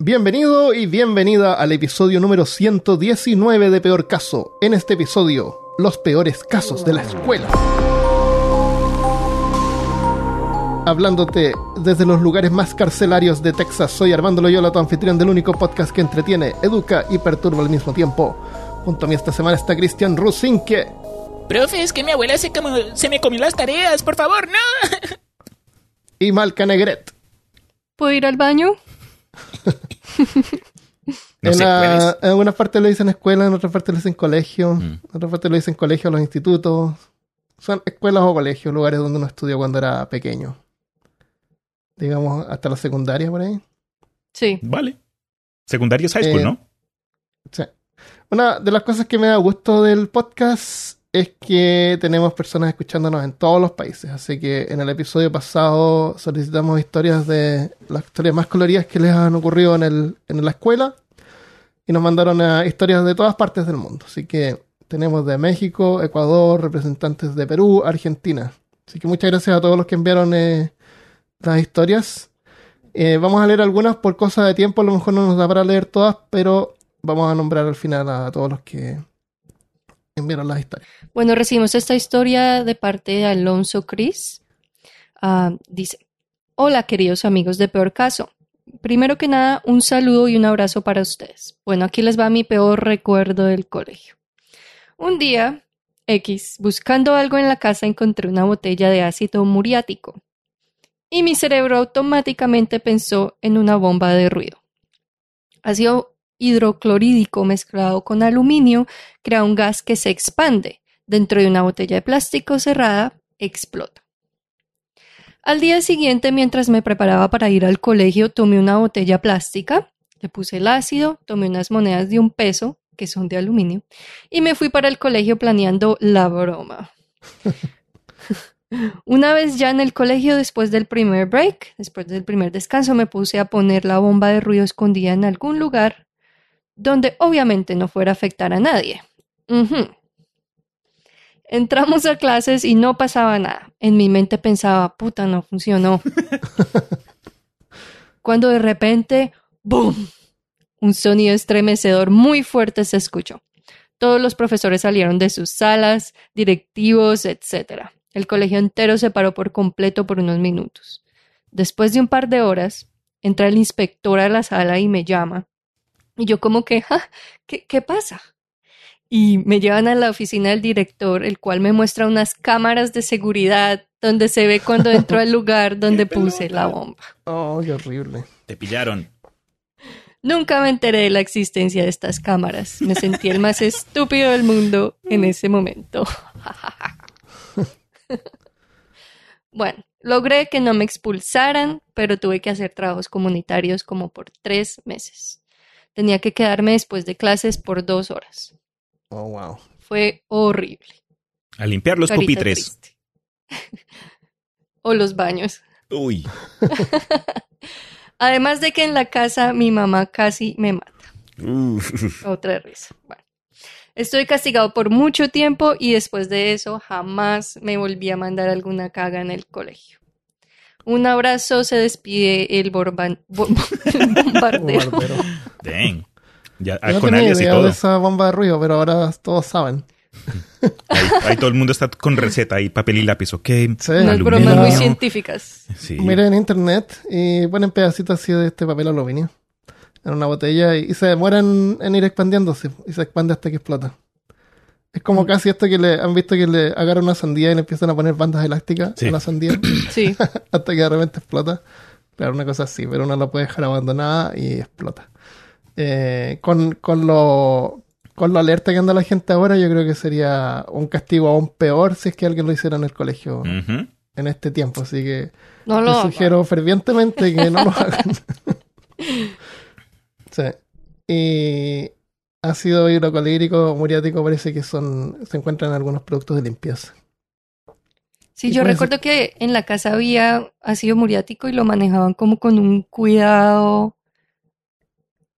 Bienvenido y bienvenida al episodio número 119 de Peor Caso. En este episodio, los peores casos de la escuela. Hablándote desde los lugares más carcelarios de Texas, soy Armando Loyola, tu anfitrión del único podcast que entretiene, educa y perturba al mismo tiempo. Junto a mí esta semana está Cristian Rusinque. Profe, es que mi abuela se, como, se me comió las tareas, por favor, no. Y Malca Negret. ¿Puedo ir al baño? No en, sé, la- en algunas partes lo dicen escuela, en otras partes lo dicen colegio, Mm. en otras partes lo dicen colegio, los institutos. Son escuelas o colegios, lugares donde uno estudió cuando era pequeño. Digamos, hasta la secundaria por ahí. Sí. Vale. Secundario es high school, Eh, ¿no? Sí. Una de las cosas que me da gusto del podcast es que tenemos personas escuchándonos en todos los países. Así que en el episodio pasado solicitamos historias de las historias más coloridas que les han ocurrido en, el, en la escuela. Y nos mandaron eh, historias de todas partes del mundo. Así que tenemos de México, Ecuador, representantes de Perú, Argentina. Así que muchas gracias a todos los que enviaron eh, las historias. Eh, vamos a leer algunas por cosa de tiempo, a lo mejor no nos da para leer todas, pero vamos a nombrar al final a todos los que Bueno, recibimos esta historia de parte de Alonso Cris. Ah, dice, hola queridos amigos de Peor Caso. Primero que nada, un saludo y un abrazo para ustedes. Bueno, aquí les va mi peor recuerdo del colegio. Un día, X, buscando algo en la casa, encontré una botella de ácido muriático. Y mi cerebro automáticamente pensó en una bomba de ruido. Ácido hidroclorídico mezclado con aluminio crea un gas que se expande. Dentro de una botella de plástico cerrada, explota. Al día siguiente, mientras me preparaba para ir al colegio, tomé una botella plástica, le puse el ácido, tomé unas monedas de un peso, que son de aluminio, y me fui para el colegio planeando la broma. Una vez ya en el colegio, después del primer break, después del primer descanso, me puse a poner la bomba de ruido escondida en algún lugar donde obviamente no fuera a afectar a nadie. Entramos a clases y no pasaba nada. En mi mente pensaba, puta, no funcionó. Cuando de repente, ¡boom! Un sonido estremecedor muy fuerte se escuchó. Todos los profesores salieron de sus salas, directivos, etc. El colegio entero se paró por completo por unos minutos. Después de un par de horas, entra el inspector a la sala y me llama. Y yo como que, "Ja, ¿qué, ¿qué pasa? Y me llevan a la oficina del director, el cual me muestra unas cámaras de seguridad donde se ve cuando entro al lugar donde puse la bomba. Oh, qué horrible. Te pillaron. Nunca me enteré de la existencia de estas cámaras. Me sentí el más estúpido del mundo en ese momento. bueno, logré que no me expulsaran, pero tuve que hacer trabajos comunitarios como por tres meses. Tenía que quedarme después de clases por dos horas. Oh, wow. Fue horrible. A limpiar los Carita pupitres. o los baños. Uy. Además de que en la casa mi mamá casi me mata. Uf. Otra risa. Bueno. Estoy castigado por mucho tiempo y después de eso jamás me volví a mandar alguna caga en el colegio. Un abrazo, se despide el, borban- bo- el bombardero. Bombardero. Dang. Ya, Yo no con tenía alias y idea todo. de esa bomba de ruido, pero ahora todos saben. Ahí, ahí todo el mundo está con receta y papel y lápiz, ¿ok? Sí. Unas Aluminio. bromas muy científicas. Sí. Miren en internet y ponen pedacitos así de este papel aluminio en una botella y, y se demoran en ir expandiéndose y se expande hasta que explota. Es como casi esto que le han visto que le agarran una sandía y le empiezan a poner bandas elásticas Sí. a la sandía Sí. hasta que de repente explota. Claro, una cosa así, pero uno la puede dejar abandonada y explota. Eh, con, con lo con lo alerta que anda la gente ahora, yo creo que sería un castigo aún peor si es que alguien lo hiciera en el colegio en este tiempo. Así que No lo les sugiero fervientemente que no lo hagan. sí. Y ácido hidrocolírico, muriático, parece que son se encuentran en algunos productos de limpieza. Sí, yo recuerdo que en la casa había ácido muriático y lo manejaban como con un cuidado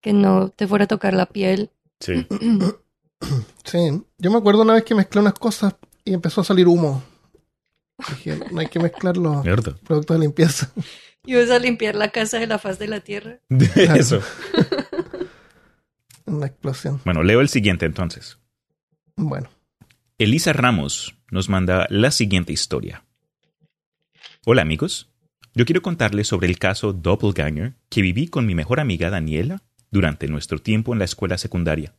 que no te fuera a tocar la piel. Sí. Sí. Yo me acuerdo una vez que mezclé unas cosas y empezó a salir humo. Dije, no hay que mezclar los Mierda. productos de limpieza. Y vas a limpiar la casa de la faz de la tierra. Eso. Una explosión. Bueno, leo el siguiente entonces. Bueno. Elisa Ramos nos manda la siguiente historia. Hola amigos, yo quiero contarles sobre el caso Doppelganger que viví con mi mejor amiga Daniela durante nuestro tiempo en la escuela secundaria.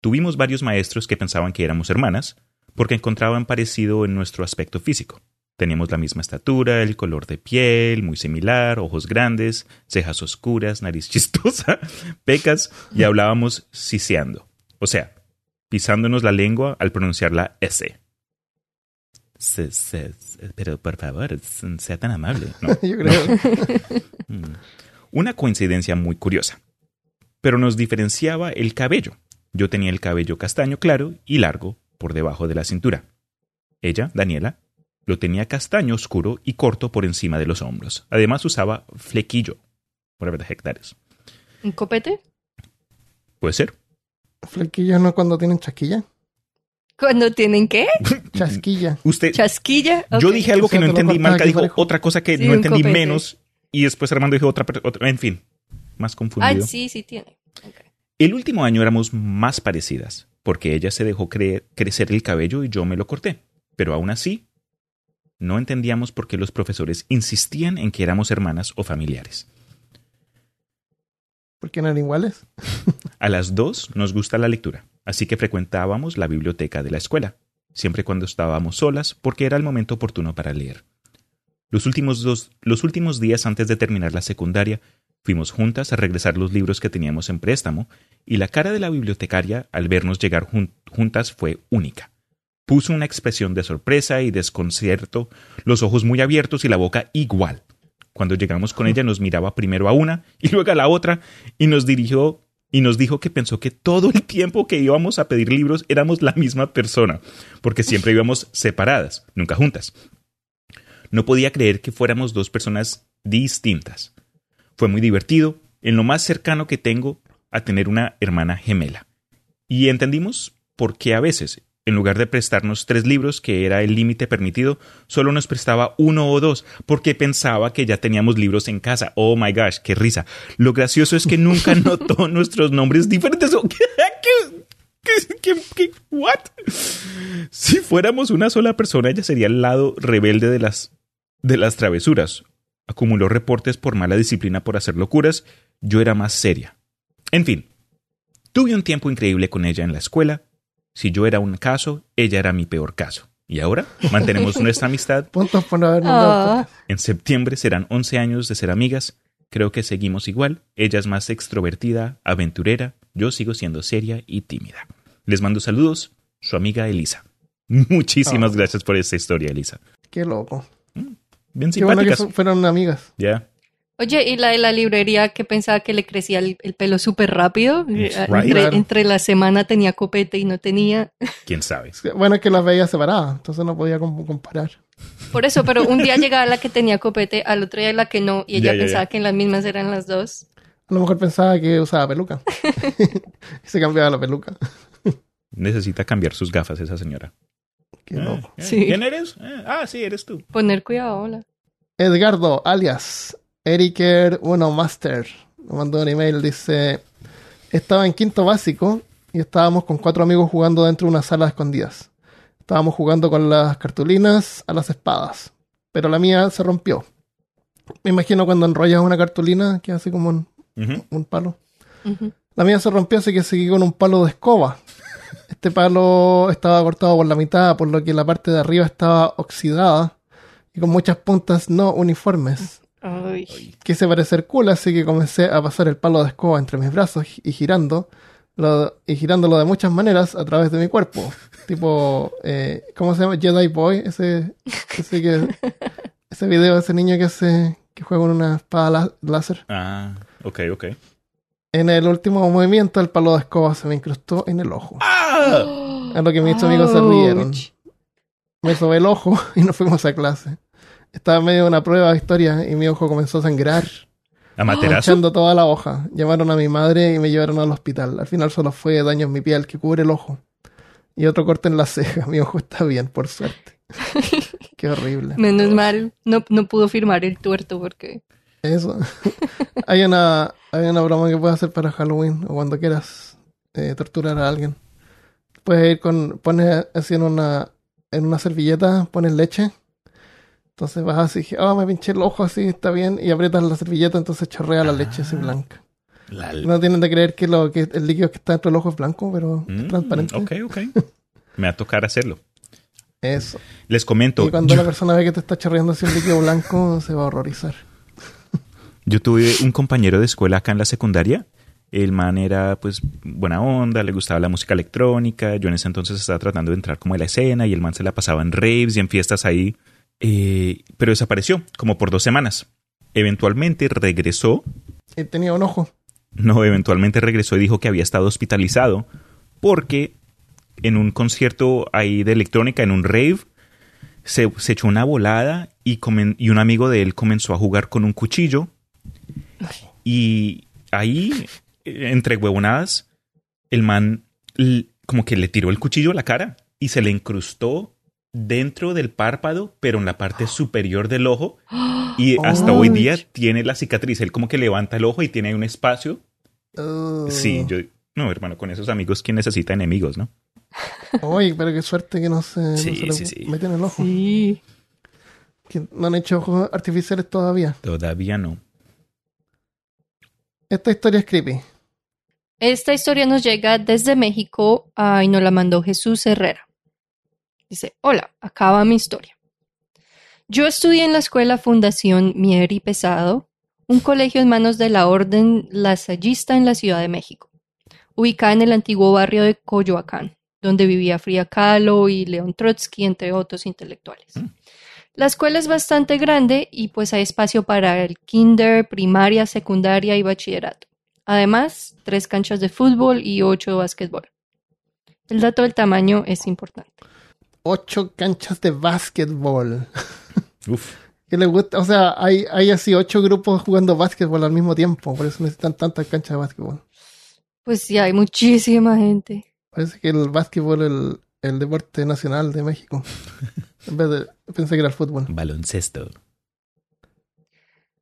Tuvimos varios maestros que pensaban que éramos hermanas porque encontraban parecido en nuestro aspecto físico. Teníamos la misma estatura, el color de piel muy similar, ojos grandes, cejas oscuras, nariz chistosa, pecas y hablábamos siseando. O sea, pisándonos la lengua al pronunciar la S. Se- se- se- pero por favor, sea tan amable. No. Yo creo. Mm. Una coincidencia muy curiosa. Pero nos diferenciaba el cabello. Yo tenía el cabello castaño claro y largo por debajo de la cintura. Ella, Daniela, lo tenía castaño oscuro y corto por encima de los hombros. Además usaba flequillo. Whatever the heck that is. ¿Un copete? Puede ser. Flequillo no cuando tienen chasquilla. ¿Cuando tienen qué? Chasquilla. Usted, ¿Chasquilla? yo dije algo O sea, que no entendí. Marca dijo otra cosa que Sí, no entendí copete. menos. Y después Armando dijo otra, En fin, más Ah, confundido. sí, sí tiene. El último año éramos más parecidas, porque ella se dejó cre- crecer el cabello y yo me lo corté. Pero aún así, no entendíamos por qué los profesores insistían en que éramos hermanas o familiares. ¿Por qué no eran iguales? A las dos nos gusta la lectura, así que frecuentábamos la biblioteca de la escuela, siempre cuando estábamos solas, porque era el momento oportuno para leer. Los últimos, dos, los últimos días antes de terminar la secundaria, fuimos juntas a regresar los libros que teníamos en préstamo, y la cara de la bibliotecaria al vernos llegar jun- juntas fue única. Puso una expresión de sorpresa y desconcierto, los ojos muy abiertos y la boca igual. Cuando llegamos con ella nos miraba primero a una y luego a la otra y nos dirigió y nos dijo que pensó que todo el tiempo que íbamos a pedir libros éramos la misma persona, porque siempre íbamos separadas, nunca juntas. No podía creer que fuéramos dos personas distintas. Fue muy divertido, en lo más cercano que tengo a tener una hermana gemela. Y entendimos por qué a veces, en lugar de prestarnos tres libros, que era el límite permitido, solo nos prestaba uno o dos, porque pensaba que ya teníamos libros en casa. Oh my gosh, qué risa. Lo gracioso es que nunca notó nuestros nombres diferentes. ¿Qué? ¿Qué? ¿Qué? ¿Qué? ¿What? Si fuéramos una sola persona, ella sería el lado rebelde de las, de las travesuras. Acumuló reportes por mala disciplina por hacer locuras. Yo era más seria. En fin, tuve un tiempo increíble con ella en la escuela. Si yo era un caso, ella era mi peor caso. Y ahora mantenemos nuestra amistad. Puntos por haber el Ah. En septiembre serán 11 años de ser amigas. Creo que seguimos igual. Ella es más extrovertida, aventurera. Yo sigo siendo seria y tímida. Les mando saludos. Su amiga Elisa. Muchísimas Oh. gracias por esta historia, Elisa. Qué loco. Bien Qué bueno que simpáticas. fu- fueron amigas. Ya. Oye, ¿y la de la librería que pensaba que le crecía el, el pelo súper rápido? Eh, right. Entre, Claro. entre la semana tenía copete y no tenía. ¿Quién sabe? Bueno, es que las veía separadas, entonces no podía com- comparar. Por eso, pero un día llegaba la que tenía copete, al otro día la que no, y ella ya, pensaba ya. que en las mismas eran las dos. A lo mejor pensaba que usaba peluca. y se cambiaba la peluca. Necesita cambiar sus gafas esa señora. Qué Eh, loco. eh, Sí. ¿Quién eres? Eh, ah, sí, eres tú. Poner cuidado, hola. Edgardo, alias Eriker1 Master, me mandó un email, dice, estaba en quinto básico y estábamos con cuatro amigos jugando dentro de una sala de escondidas. Estábamos jugando con las cartulinas a las espadas, pero la mía se rompió. Me imagino cuando enrollas una cartulina que hace como un, palo. La mía se rompió, así que seguí con un palo de escoba. Este palo estaba cortado por la mitad, por lo que la parte de arriba estaba oxidada y con muchas puntas no uniformes. Ay. Quise parecer cool, así que comencé a pasar el palo de escoba entre mis brazos y girando, lo- y girándolo de muchas maneras a través de mi cuerpo. tipo, eh, ¿cómo se llama? Jedi Boy, ese, ese que, ese video de ese niño que hace, que juega con una espada lá- láser. Ah, ok, ok. En el último movimiento, el palo de escoba se me incrustó en el ojo. ¡Ah! A lo que mis amigos se rieron. Me sobé el ojo y nos fuimos a clase. Estaba en medio de una prueba de historia y mi ojo comenzó a sangrar, ¿Amaterasu? manchando toda la hoja. Llamaron a mi madre y me llevaron al hospital. Al final solo fue daño en mi piel que cubre el ojo. Y otro corte en la ceja. Mi ojo está bien, por suerte. Qué horrible. Menos mal, no, no pudo firmar el tuerto porque... Eso. hay, una, hay una broma que puedes hacer para Halloween o cuando quieras eh, torturar a alguien. Puedes ir con, pones así en una, en una servilleta, pones leche. Entonces vas así, oh, me pinché el ojo así, está bien. Y aprietas la servilleta, entonces chorrea la leche así blanca. La- No tienen de creer que, lo, que el líquido que está dentro del ojo es blanco, pero Mm, es transparente. Ok, ok. Me va a tocar hacerlo. Eso. Les comento, Y cuando yo, la persona ve que te está chorreando así un líquido blanco, se va a horrorizar. Yo tuve un compañero de escuela acá en la secundaria. El man era, pues, buena onda, le gustaba la música electrónica. Yo en ese entonces estaba tratando de entrar como a la escena y el man se la pasaba en raves y en fiestas ahí. Eh, pero desapareció, como por dos semanas. Eventualmente regresó Y tenía un ojo. No, eventualmente regresó y dijo que había estado hospitalizado porque en un concierto ahí de electrónica, en un rave, se, se echó una volada y, comen- y un amigo de él comenzó a jugar con un cuchillo. Y ahí, entre huevonadas, el man como que le tiró el cuchillo a la cara y se le incrustó dentro del párpado, pero en la parte superior del ojo. Y hasta hoy día tiene la cicatriz. Él como que levanta el ojo y tiene ahí un espacio. Sí, yo... No, hermano, con esos amigos, ¿quién necesita enemigos, no? Oye, pero qué suerte que no se, no Sí, se le sí, sí. mete en el ojo. Sí. Que no han hecho ojos artificiales todavía. Todavía no. Esta historia es creepy. Esta historia nos llega desde México y nos la mandó Jesús Herrera. Dice, hola, acaba mi historia. Yo estudié en la escuela Fundación Mier y Pesado, un colegio en manos de la Orden Lasallista en la Ciudad de México, ubicada en el antiguo barrio de Coyoacán, donde vivía Frida Kahlo y León Trotsky, entre otros intelectuales. Mm. La escuela es bastante grande y pues hay espacio para el kinder, primaria, secundaria y bachillerato. Además, tres canchas de fútbol y ocho de básquetbol. El dato del tamaño es importante. Ocho canchas de básquetbol. Uf. ¿Qué le gusta? O sea, hay, hay así ocho grupos jugando básquetbol al mismo tiempo. Por eso necesitan tantas canchas de básquetbol. Pues sí, hay muchísima gente. Parece que el básquetbol es el, el deporte nacional de México. en vez de... Pensé que era el fútbol. Baloncesto.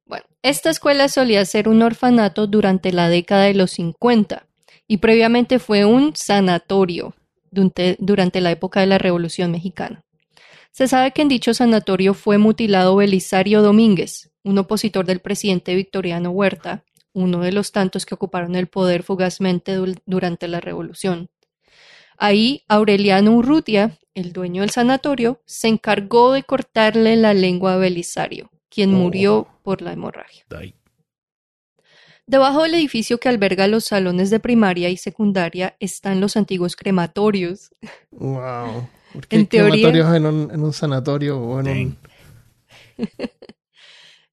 Bueno, esta escuela solía ser un orfanato durante la década de los 50 y previamente fue un sanatorio durante, la época de la Revolución Mexicana. Se sabe que en dicho sanatorio fue mutilado Belisario Domínguez, un opositor del presidente Victoriano Huerta, uno de los tantos que ocuparon el poder fugazmente du- durante la Revolución. Ahí Aureliano Urrutia, el dueño del sanatorio, se encargó de cortarle la lengua a Belisario, quien Oh. murió por la hemorragia. Debajo del edificio que alberga los salones de primaria y secundaria están los antiguos crematorios. Wow. ¿Por qué En hay teoría- crematorios en un, en un sanatorio o en un...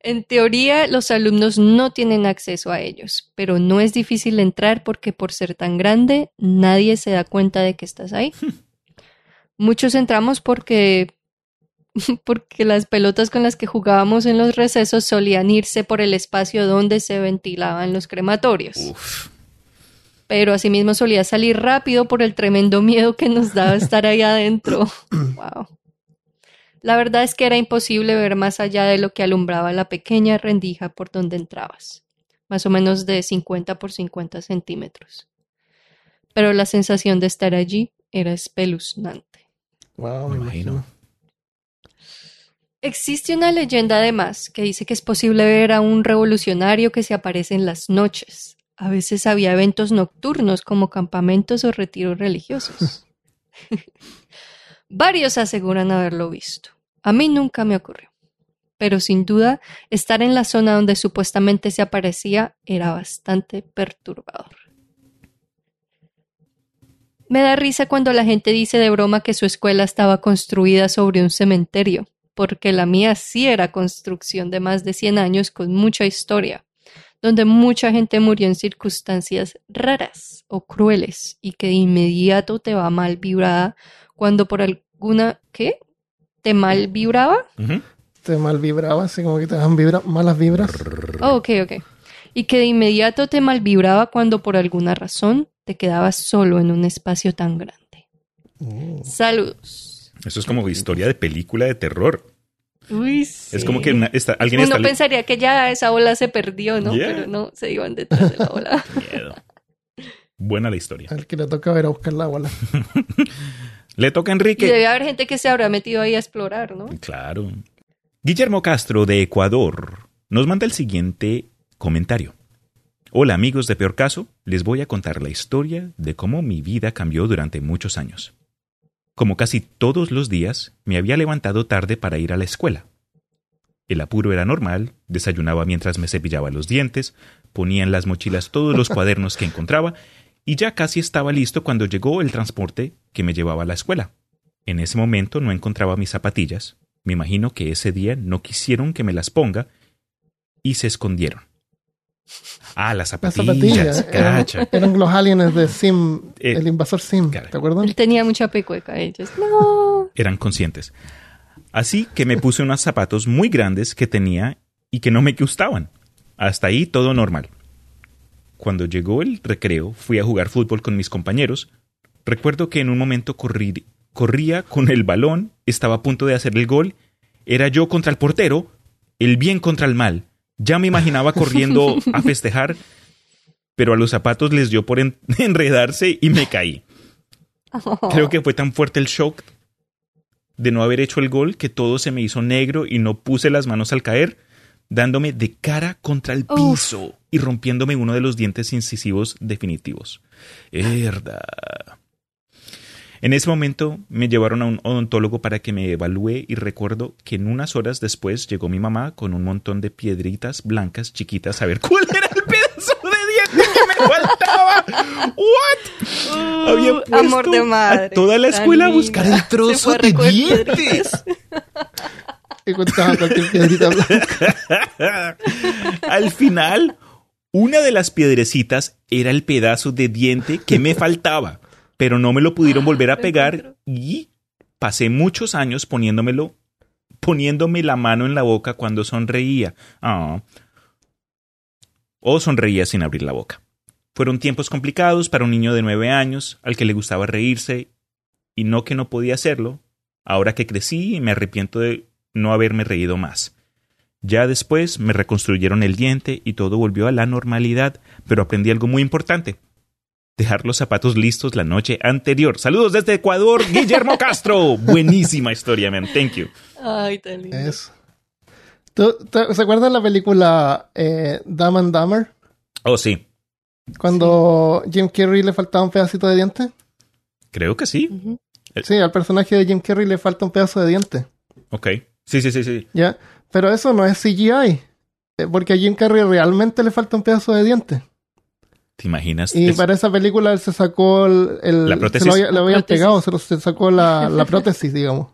En teoría, los alumnos no tienen acceso a ellos, pero no es difícil entrar porque por ser tan grande, nadie se da cuenta de que estás ahí. Muchos entramos porque porque las pelotas con las que jugábamos en los recesos solían irse por el espacio donde se ventilaban los crematorios. Uf. pero asimismo solía salir rápido por el tremendo miedo que nos daba estar ahí adentro. wow. La verdad es que era imposible ver más allá de lo que alumbraba la pequeña rendija por donde entrabas, más o menos de 50 por 50 centímetros. Pero la sensación de estar allí era espeluznante. Wow, Me me imagino. imagino. Existe una leyenda además que dice que es posible ver a un revolucionario que se aparece en las noches. A veces había eventos nocturnos como campamentos o retiros religiosos. Varios aseguran haberlo visto. A mí nunca me ocurrió. Pero sin duda, estar en la zona donde supuestamente se aparecía era bastante perturbador. Me da risa cuando la gente dice de broma que su escuela estaba construida sobre un cementerio, porque la mía sí era construcción de más de 100 años con mucha historia, donde mucha gente murió en circunstancias raras o crueles y que de inmediato te va mal vibrada cuando por alguna... ¿Qué? ¿Te mal vibraba? Te mal vibraba, así como que te dan vibra, malas vibras. Oh, ok, ok. Y que de inmediato te mal vibraba cuando por alguna razón te quedabas solo en un espacio tan grande. Mm. Saludos. Eso es como historia de película de terror. Uy, sí. Es como que una- está- alguien Uno está... pensaría que ya esa ola se perdió, ¿no? Yeah. Pero no, se iban detrás de la ola. Miedo. Buena la historia. Al que le toca ir a buscar la bola. Le toca a Y Enrique. debe haber gente que se habrá metido ahí a explorar, ¿no? Claro. Guillermo Castro de Ecuador nos manda el siguiente comentario. Hola amigos de Peor Caso, les voy a contar la historia de cómo mi vida cambió durante muchos años. Como casi todos los días, me había levantado tarde para ir a la escuela. El apuro era normal, desayunaba mientras me cepillaba los dientes, ponía en las mochilas todos los cuadernos que encontraba y ya casi estaba listo cuando llegó el transporte que me llevaba a la escuela. En ese momento no encontraba mis zapatillas. Me imagino que ese día no quisieron que me las ponga y se escondieron. Ah, las Las zapatillas. cacha. eran los aliens de Sim, Eh, el invasor Sim. ¿Te acuerdas? Él tenía mucha pecueca. Ellos, no. Eran conscientes. Así que me puse unos zapatos muy grandes que tenía y que no me gustaban. Hasta ahí todo normal. Cuando llegó el recreo, fui a jugar fútbol con mis compañeros. Recuerdo que en un momento corrí- corría con el balón, estaba a punto de hacer el gol. Era yo contra el portero, el bien contra el mal. Ya me imaginaba corriendo a festejar, pero a los zapatos les dio por en- enredarse y me caí. Creo que fue tan fuerte el shock de no haber hecho el gol que todo se me hizo negro y no puse las manos al caer, dándome de cara contra el Uf. piso y rompiéndome uno de los dientes incisivos definitivos. Herda. En ese momento me llevaron a un odontólogo para que me evalúe y recuerdo que en unas horas después llegó mi mamá con un montón de piedritas blancas chiquitas a ver cuál era el pedazo de diente que me faltaba. ¿What? Había Uh, puesto amor de madre. a toda la escuela a buscar el trozo de dientes. cualquier piedrita blanca. Al final, una de las piedrecitas era el pedazo de diente que me faltaba, pero no me lo pudieron volver a pegar y pasé muchos años poniéndomelo, poniéndome la mano en la boca cuando sonreía. Ah. O sonreía sin abrir la boca. Fueron tiempos complicados para un niño de nueve años al que le gustaba reírse y no que no podía hacerlo. Ahora que crecí me arrepiento de no haberme reído más. Ya después me reconstruyeron el diente y todo volvió a la normalidad, pero aprendí algo muy importante. Dejar los zapatos listos la noche anterior. Saludos desde Ecuador, Guillermo Castro. Buenísima historia, man. Thank you. Ay, tan lindo. Eso. ¿Tú, tú- ¿Se acuerdan la película eh, Dumb and Dumber? Oh, sí. Cuando Jim Carrey le faltaba un pedacito de diente. Creo que sí. Sí, al personaje de Jim Carrey le falta un pedazo de diente. Ok. Sí, sí, sí, sí. ¿Ya? Pero eso no es CGI. eh, Porque a Jim Carrey realmente le falta un pedazo de diente. ¿Te imaginas? Y Es- para esa película él se sacó el... el- ¿La prótesis? Se lo, le habían pegado, se, lo- se sacó la, la prótesis, digamos.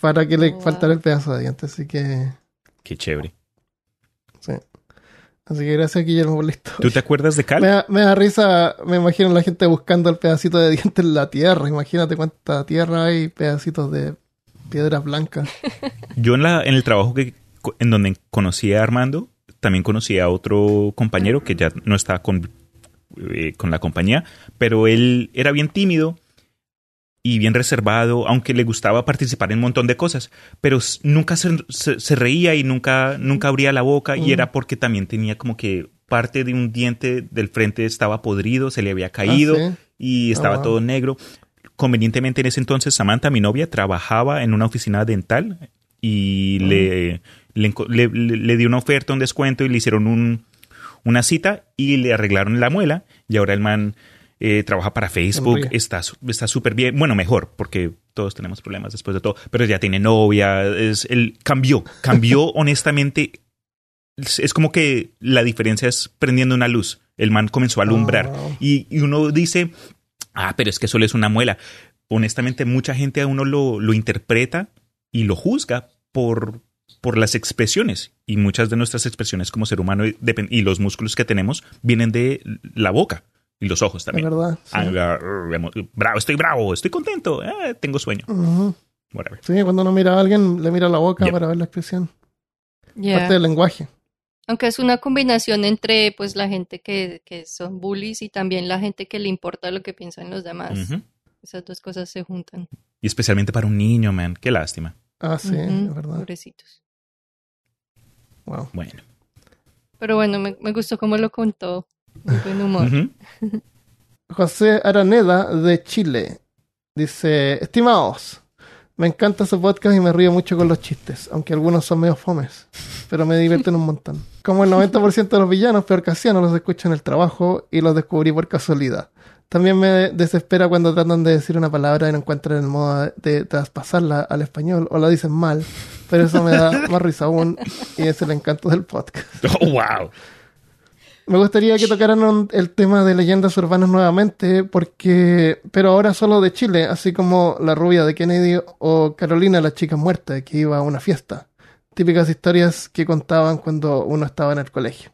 Para que le wow. faltara el pedazo de diente. Así que... Qué chévere. Sí. Así que gracias Guillermo por la historia. ¿Tú te acuerdas de Me Cal? da, me da risa, me imagino la gente buscando el pedacito de diente en la tierra. Imagínate cuánta tierra hay, pedacitos de piedras blancas. Yo en, la, en el trabajo que, en donde conocí a Armando, también conocí a otro compañero que ya no estaba con, eh, con la compañía, pero él era bien tímido y bien reservado, aunque le gustaba participar en un montón de cosas, pero nunca se, se- se reía y nunca, nunca abría la boca y Mm. era porque también tenía como que parte de un diente del frente estaba podrido, se le había caído Ah, sí. y estaba wow. todo negro. Convenientemente en ese entonces Samantha, mi novia, trabajaba en una oficina dental y Mm. le, le, dio una oferta, un descuento y le hicieron un, una cita y le arreglaron la muela y ahora el man eh, trabaja para Facebook, está súper bien, bueno, mejor, porque todos tenemos problemas después de todo, pero ya tiene novia, es, él cambió, cambió honestamente, es, es como que la diferencia es prendiendo una luz, el man comenzó a alumbrar Oh. y, y uno dice, ah, pero es que solo es una muela. Honestamente, mucha gente a uno lo, lo interpreta y lo juzga por, por las expresiones. Y muchas de nuestras expresiones como ser humano y los músculos que tenemos vienen de la boca y los ojos Es también. verdad. sí. Ah, emo- bravo, estoy bravo, estoy contento, eh, tengo sueño. Whatever. Sí, cuando uno mira a alguien, le mira la boca para ver la expresión. Yeah. Parte del lenguaje. Aunque es una combinación entre pues la gente que, que son bullies y también la gente que le importa lo que piensan los demás. Esas dos cosas se juntan. Y especialmente para un niño, man. Qué lástima. Ah, sí, es verdad. Pobrecitos. Wow. Bueno. Pero bueno, me, me gustó cómo lo contó. Muy buen humor. José Araneda de Chile dice: Estimados, me encanta su podcast y me río mucho con los chistes, aunque algunos son medio fomes, pero me divierten un montón. Como el 90% de los villanos peor casianos los escucho en el trabajo y los descubrí por casualidad. También me desespera cuando tratan de decir una palabra y no encuentran el modo de traspasarla al español o la dicen mal, pero eso me da más risa aún y es el encanto del podcast. Oh, wow. Me gustaría que tocaran el tema de leyendas urbanas nuevamente, porque, pero ahora solo de Chile, así como la rubia de Kennedy o Carolina, la chica muerta que iba a una fiesta. Típicas historias que contaban cuando uno estaba en el colegio.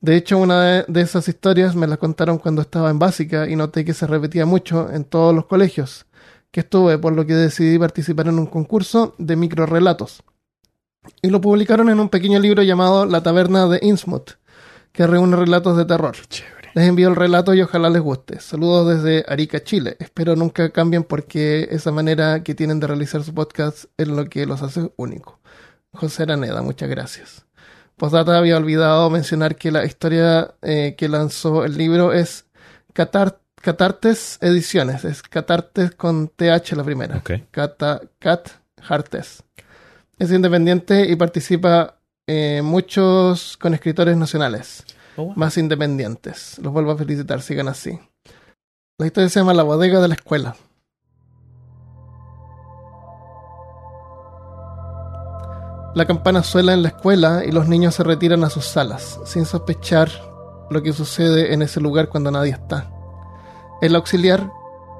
De hecho, una de, de esas historias me la contaron cuando estaba en básica y noté que se repetía mucho en todos los colegios que estuve, por lo que decidí participar en un concurso de microrelatos. Y lo publicaron en un pequeño libro llamado La Taberna de Innsmouth que reúne relatos de terror. Chévere. Les envío el relato y ojalá les guste. Saludos desde Arica, Chile. Espero nunca cambien porque esa manera que tienen de realizar su podcast es lo que los hace único. José Araneda, muchas gracias. Postdata había olvidado mencionar que la historia eh, que lanzó el libro es Catar- Catartes Ediciones. Es Catartes con TH la primera. Ok. Cata, Cat Hartes. Es independiente y participa eh, muchos con escritores nacionales Oh, wow. más independientes. Los vuelvo a felicitar, sigan así. La historia se llama La bodega de la escuela. La campana suena en la escuela y los niños se retiran a sus salas, sin sospechar lo que sucede en ese lugar cuando nadie está. El auxiliar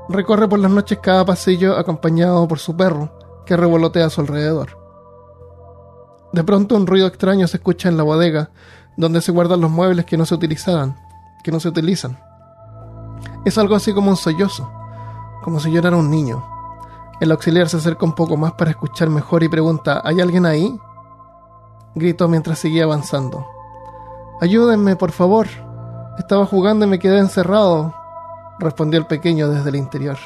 recorre por las noches cada pasillo acompañado por su perro, que revolotea a su alrededor. De pronto un ruido extraño se escucha en la bodega, donde se guardan los muebles que no se utilizaran, que no se utilizan. Es algo así como un sollozo, como si llorara un niño. El auxiliar se acerca un poco más para escuchar mejor y pregunta, ¿hay alguien ahí? Gritó mientras seguía avanzando. Ayúdenme, por favor. Estaba jugando y me quedé encerrado, respondió el pequeño desde el interior.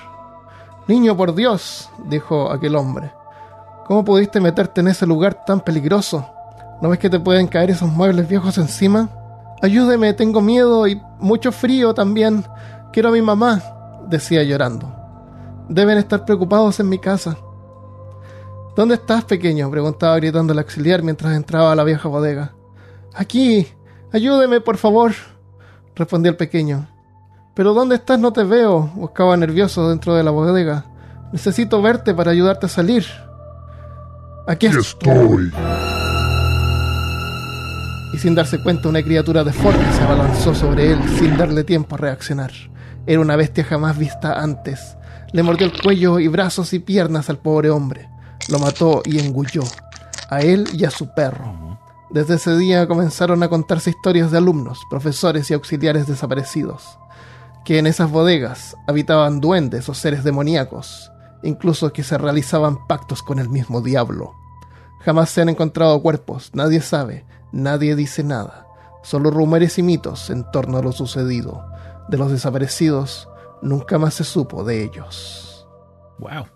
Niño, por Dios, dijo aquel hombre. ¿Cómo pudiste meterte en ese lugar tan peligroso? ¿No ves que te pueden caer esos muebles viejos encima? Ayúdeme, tengo miedo y mucho frío también. Quiero a mi mamá, decía llorando. Deben estar preocupados en mi casa. ¿Dónde estás, pequeño? preguntaba gritando el auxiliar mientras entraba a la vieja bodega. Aquí. Ayúdeme, por favor, respondió el pequeño. Pero ¿dónde estás? No te veo, buscaba nervioso dentro de la bodega. Necesito verte para ayudarte a salir. Aquí estoy. y sin darse cuenta una criatura deforme se abalanzó sobre él sin darle tiempo a reaccionar. Era una bestia jamás vista antes. Le mordió el cuello y brazos y piernas al pobre hombre. Lo mató y engulló, a él y a su perro. Desde ese día comenzaron a contarse historias de alumnos, profesores y auxiliares desaparecidos, que en esas bodegas habitaban duendes o seres demoníacos, incluso que se realizaban pactos con el mismo diablo. Jamás se han encontrado cuerpos, nadie sabe, nadie dice nada, solo rumores y mitos en torno a lo sucedido. De los desaparecidos, nunca más se supo de ellos. Wow.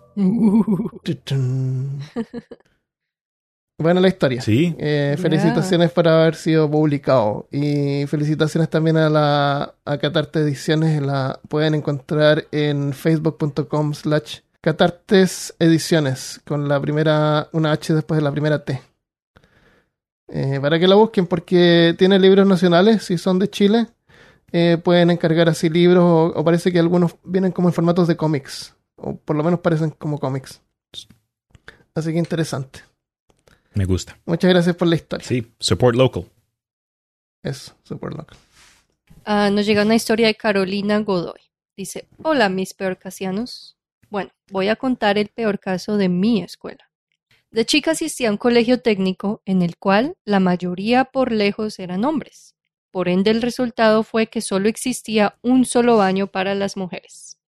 Tutun. Buena la historia. Sí. Eh, felicitaciones por haber sido publicado. Y felicitaciones también a la a Catarte Ediciones. La pueden encontrar en facebook.com slash Catartes Ediciones. Con la primera, una H después de la primera T. Eh, para que la busquen porque tiene libros nacionales, si son de Chile. eh, pueden encargar así libros o, o parece que algunos vienen como en formatos de cómics. O por lo menos parecen como cómics. Así que interesante. Me gusta. Muchas gracias por la historia. Sí. Support local. Eso, súper loco. Ah, nos llega una historia de Carolina Godoy. Dice, hola mis peorcasianos. Bueno, voy a contar el peor caso de mi escuela. De chica asistía a un colegio técnico en el cual la mayoría por lejos eran hombres. Por ende, el resultado fue que solo existía un solo baño para las mujeres.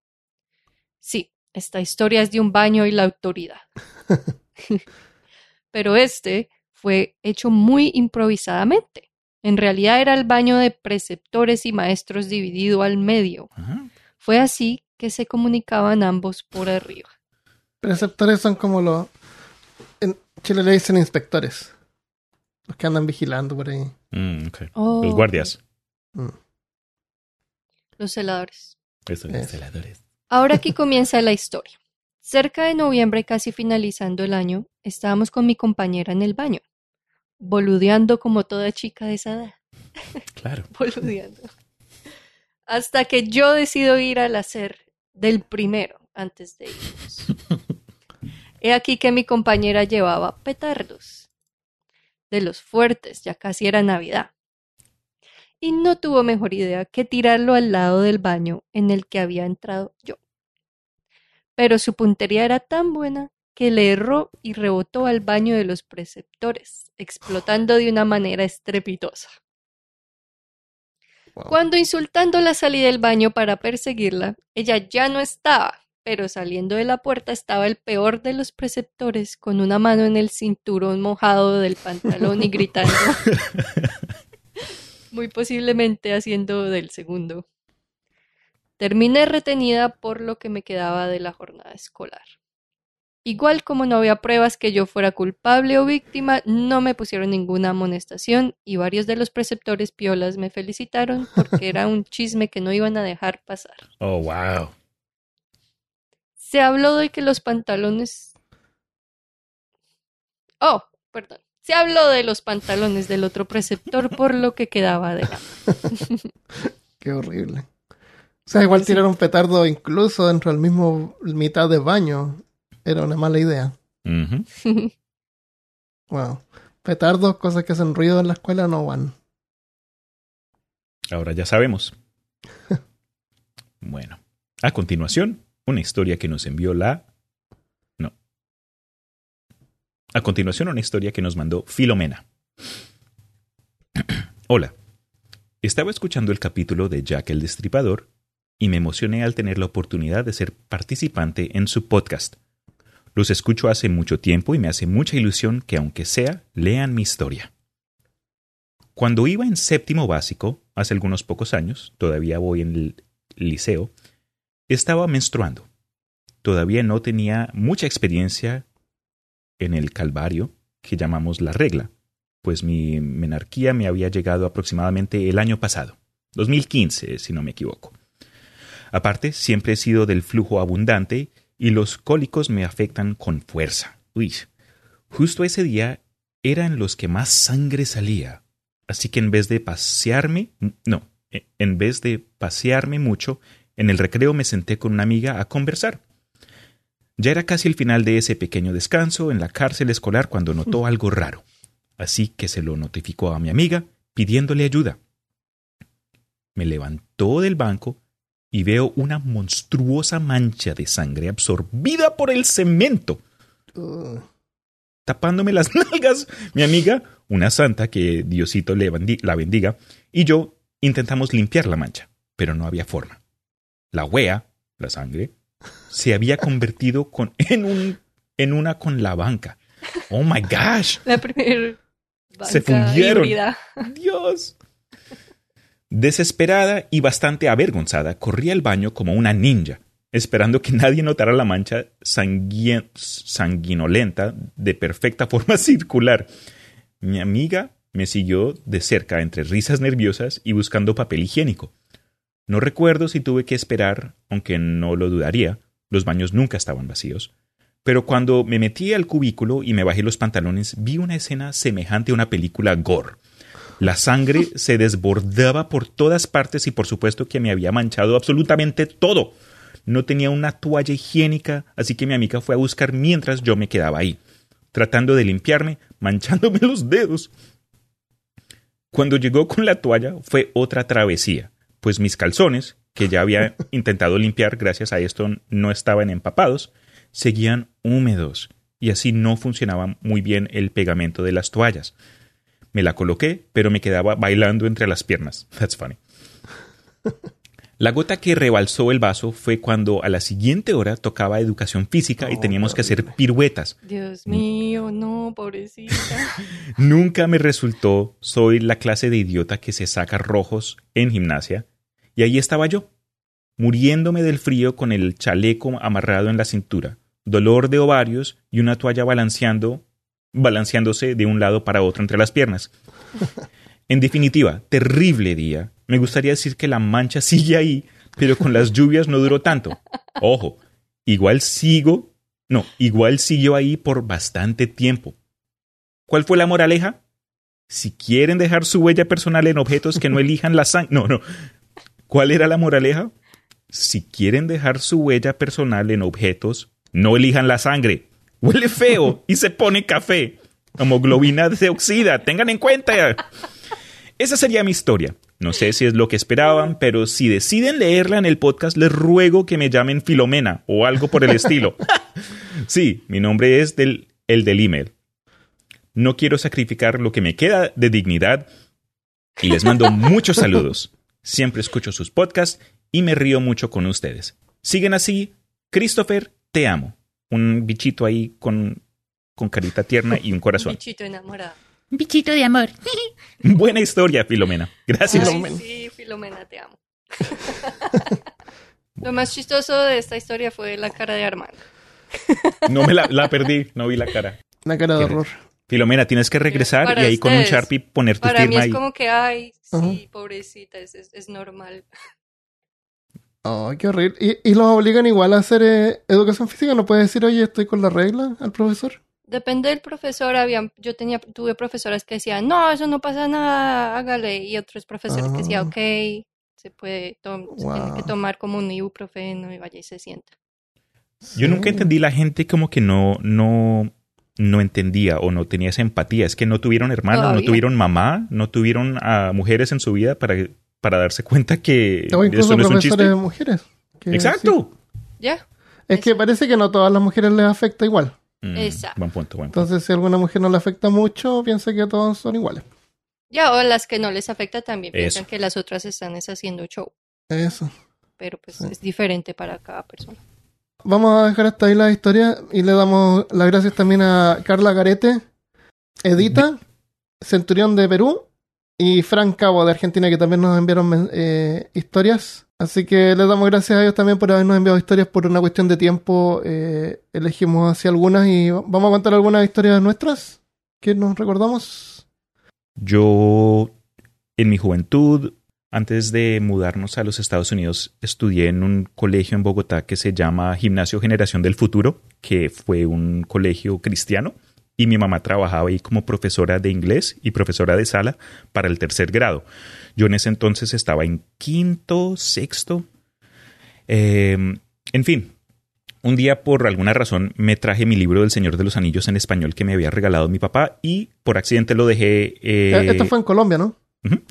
Sí, esta historia es de un baño y la autoridad. Pero este fue hecho muy improvisadamente. En realidad era el baño de preceptores y maestros dividido al medio. Ajá. Fue así que se comunicaban ambos por arriba. Preceptores son como los. Chile le dicen inspectores. Los que andan vigilando por ahí. Mm, ok. Oh, Los guardias. Mm. Los celadores. Eso, los celadores. Ahora aquí comienza la historia. Cerca de noviembre, casi finalizando el año, estábamos con mi compañera en el baño, boludeando como toda chica de esa edad. Claro. Boludeando. Hasta que yo decido ir al hacer del primero antes de irnos. He aquí que mi compañera llevaba petardos. De los fuertes, ya casi era Navidad. Y no tuvo mejor idea que tirarlo al lado del baño en el que había entrado yo. Pero su puntería era tan buena que le erró y rebotó al baño de los preceptores, explotando de una manera estrepitosa. Wow. Cuando insultándola salí del baño para perseguirla, ella ya no estaba, pero saliendo de la puerta estaba el peor de los preceptores con una mano en el cinturón mojado del pantalón y gritando, muy posiblemente haciendo del segundo. Terminé retenida por lo que me quedaba de la jornada escolar. Igual como no había pruebas que yo fuera culpable o víctima, no me pusieron ninguna amonestación y varios de los preceptores piolas me felicitaron porque era un chisme que no iban a dejar pasar. Oh, wow. Se habló de que los pantalones... Oh, perdón. Se habló de los pantalones del otro preceptor por lo que quedaba de. Qué horrible. O sea, igual tirar un petardo incluso dentro del mismo mitad de baño era una mala idea. Wow. Petardos, cosas que hacen ruido en la escuela, no van. Ahora ya sabemos. Bueno, a continuación, una historia que nos envió la... No. A continuación, una historia que nos mandó Filomena. Hola. Estaba escuchando el capítulo de Jack el Destripador y me emocioné al tener la oportunidad de ser participante en su podcast. Los escucho hace mucho tiempo y me hace mucha ilusión que, aunque sea, lean mi historia. Cuando iba en séptimo básico, hace algunos pocos años, todavía voy en el liceo, estaba menstruando. Todavía no tenía mucha experiencia en el calvario que llamamos la regla, pues mi menarquía me había llegado aproximadamente el año pasado, 2015, si no me equivoco. Aparte, siempre he sido del flujo abundante y los cólicos me afectan con fuerza. Uy, justo ese día eran los que más sangre salía. Así que en vez de pasearme, no, e- en vez de pasearme mucho, en el recreo me senté con una amiga a conversar. Ya era casi el final de ese pequeño descanso en la cárcel escolar cuando notó algo raro. Así que se lo notificó a mi amiga pidiéndole ayuda. Me levantó del banco y veo una monstruosa mancha de sangre absorbida por el cemento Uh, tapándome las nalgas. Mi amiga, una santa que Diosito le bendi- la bendiga, y yo intentamos limpiar la mancha, pero no había forma. La wea, la sangre, se había convertido con, en, un, en una con la banca. Oh my gosh, La primera Se fundieron. híbrida. Dios. Desesperada y bastante avergonzada, corrí al baño como una ninja, esperando que nadie notara la mancha sangui- sanguinolenta de perfecta forma circular. Mi amiga me siguió de cerca entre risas nerviosas y buscando papel higiénico. No recuerdo si tuve que esperar, aunque no lo dudaría, los baños nunca estaban vacíos. Pero cuando me metí al cubículo y me bajé los pantalones, vi una escena semejante a una película gore. La sangre se desbordaba por todas partes y por supuesto que me había manchado absolutamente todo. No tenía una toalla higiénica, así que mi amiga fue a buscar mientras yo me quedaba ahí, tratando de limpiarme, manchándome los dedos. Cuando llegó con la toalla fue otra travesía, pues mis calzones, que ya había intentado limpiar gracias a esto no estaban empapados, seguían húmedos y así no funcionaba muy bien el pegamento de las toallas. Me la coloqué, pero me quedaba bailando entre las piernas. That's funny. La gota que rebalsó el vaso fue cuando a la siguiente hora tocaba educación física y Oh, teníamos que hacer piruetas. Dios mío, no, pobrecita. Nunca me resultó, soy la clase de idiota que se saca rojos en gimnasia, y ahí estaba yo, muriéndome del frío con el chaleco amarrado en la cintura, dolor de ovarios y una toalla balanceando balanceándose de un lado para otro entre las piernas. En definitiva, terrible día. Me gustaría decir que la mancha sigue ahí, pero con las lluvias no duró tanto. Ojo, igual sigo, no, igual siguió ahí por bastante tiempo. ¿Cuál fue la moraleja? Si quieren dejar su huella personal en objetos que no elijan la sangre. No, no. ¿Cuál era la moraleja? Si quieren dejar su huella personal en objetos, no elijan la sangre. Huele feo y se pone café. Hemoglobina se oxida. Tengan en cuenta. Esa sería mi historia. No sé si es lo que esperaban, pero si deciden leerla en el podcast, les ruego que me llamen Filomena o algo por el estilo. sí, mi nombre es el del email. No quiero sacrificar lo que me queda de dignidad y les mando muchos saludos. Siempre escucho sus podcasts y me río mucho con ustedes. Siguen así. Christopher, te amo. Un bichito ahí con, con carita tierna y un corazón. Bichito enamorado. Un bichito de amor. Buena historia, Filomena. Gracias. Ay, sí, Filomena, te amo. Lo más chistoso de esta historia fue la cara de Armando. No me la, la perdí, no vi la cara. Una cara de horror. Filomena, tienes que regresar Para y ahí con un. Sharpie poner tu Para mí firma es ahí. como que, ay, sí, Ajá. pobrecita, es, es, es normal. Oh, qué horrible. ¿Y, y los obligan igual a hacer eh, educación física? ¿No puedes decir, oye, estoy con la regla al profesor? Depende del profesor, habían, yo tenía, tuve profesoras que decían, no, eso no pasa nada, hágale, y otros profesores que decían, Ah. ok, se puede, tom- se tiene que Wow. tomar como un ibuprofeno y vaya y se sienta. Yo nunca Sí. entendí la gente como que no, no, no entendía o no tenía esa empatía. Es que no tuvieron hermanos, no tuvieron mamá, no tuvieron a mujeres en su vida para, para darse cuenta que O incluso esto no es un chiste. mujeres. que Exacto. ¿Ya? Es que parece que no a todas las mujeres les afecta igual. Mm, Exacto. Buen punto, buen punto. Entonces, si a alguna mujer no le afecta mucho, piensa que todos son iguales. Ya, o las que no les afecta también Eso. piensan que las otras están es haciendo show, Eso. pero pues Sí. es diferente para cada persona. Vamos a dejar hasta ahí la historia y le damos las gracias también a Carla Garete, Edita, Centurión de Perú y Fran Cabo de Argentina que también nos enviaron eh, historias. Así que les damos gracias a ellos también por habernos enviado historias por una cuestión de tiempo. eh, elegimos así algunas y vamos a contar algunas historias nuestras que nos recordamos. Yo, en mi juventud, antes de mudarnos a los Estados Unidos, estudié en un colegio en Bogotá que se llama Gimnasio Generación del Futuro, que fue un colegio cristiano. Y mi mamá trabajaba ahí como profesora de inglés y profesora de sala para el tercer grado. Yo en ese entonces estaba en quinto, sexto. Eh, en fin, un día por alguna razón me traje mi libro del Señor de los Anillos en español que me había regalado mi papá y por accidente lo dejé eh, Eh, Esto fue en Colombia, ¿no?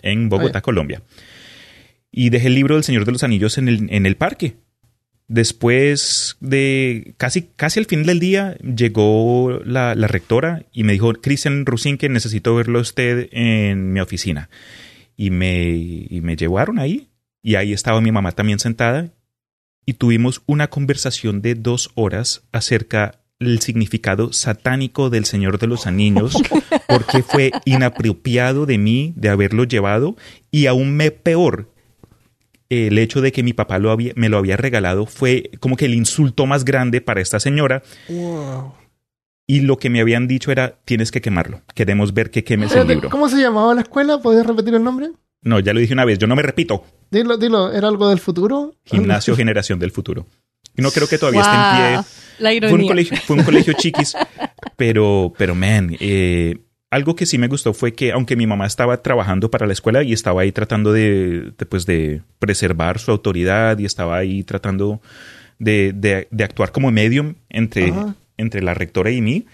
En Bogotá, Ah. Colombia. Y dejé el libro del Señor de los Anillos en el, en el parque. Después de casi, casi al final del día llegó la, la rectora y me dijo, Cristian Rusin, que necesito verlo a usted en mi oficina. Y me, y me llevaron ahí. Y ahí estaba mi mamá también sentada. Y tuvimos una conversación de dos horas acerca del significado satánico del Señor de los Anillos, porque fue inapropiado de mí de haberlo llevado y aún me peor el hecho de que mi papá lo había, me lo había regalado fue como que el insulto más grande para esta señora Wow. y lo que me habían dicho era tienes que quemarlo, queremos ver que quemes el Espérate, libro. ¿Cómo se llamaba la escuela? ¿Podías repetir el nombre? No, ya lo dije una vez, yo no me repito. Dilo, dilo, ¿era algo del futuro? Gimnasio Generación del Futuro. Y no creo que todavía esté en pie. La Fue un ironía. colegio, fue un colegio chiquis, pero, pero man, eh, algo que sí me gustó fue que aunque mi mamá estaba trabajando para la escuela y estaba ahí tratando de, de, pues, de preservar su autoridad y estaba ahí tratando de, de- de actuar como medium entre, Ajá. entre la rectora y mí,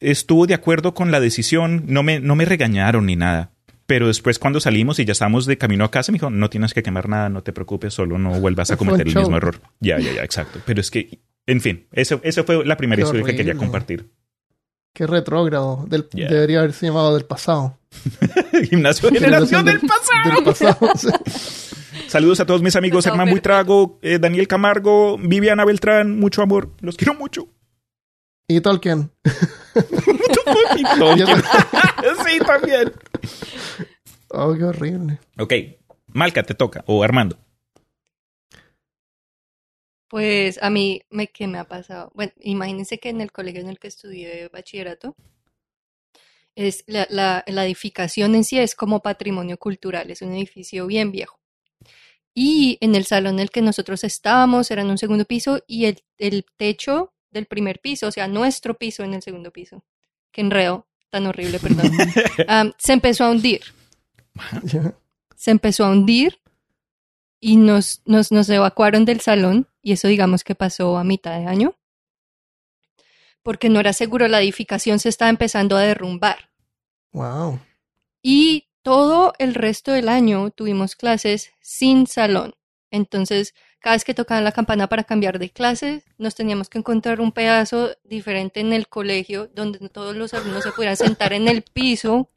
estuvo de acuerdo con la decisión, no me, no me regañaron ni nada. Pero después cuando salimos y ya estábamos de camino a casa, me dijo, no tienes que quemar nada, no te preocupes, solo no vuelvas a cometer el mismo error. Ya, ya, ya, exacto. Pero es que, en fin, eso, eso fue la primera historia que quería compartir. Qué retrógrado. Del, Yeah. Debería haberse llamado del pasado. Gimnasio de Generación del pasado. Del pasado. sí. Saludos a todos mis amigos, Germán Buitrago, eh, Daniel Camargo, Viviana Beltrán, mucho amor, los quiero mucho. Y Tolkien. Y Tolkien. Sí, también. Oh, qué horrible. Ok, Malca, te toca, o Armando. Pues a mí, me, ¿qué me ha pasado? Bueno, imagínense que en el colegio en el que estudié bachillerato, Es la, la- la edificación en sí es como patrimonio cultural, es un edificio bien viejo. Y en el salón en el que nosotros estábamos era en un segundo piso y el, el techo del primer piso, o sea, nuestro piso en el segundo piso, que enredo tan horrible, perdón, se empezó a hundir. Se empezó a hundir y nos, nos, nos evacuaron del salón y eso digamos que pasó a mitad de año porque no era seguro, la edificación se estaba empezando a derrumbar. Wow. Y todo el resto del año tuvimos clases sin salón. Entonces, cada vez que tocaban la campana para cambiar de clase, nos teníamos que encontrar un pedazo diferente en el colegio donde todos los alumnos se pudieran sentar en el piso.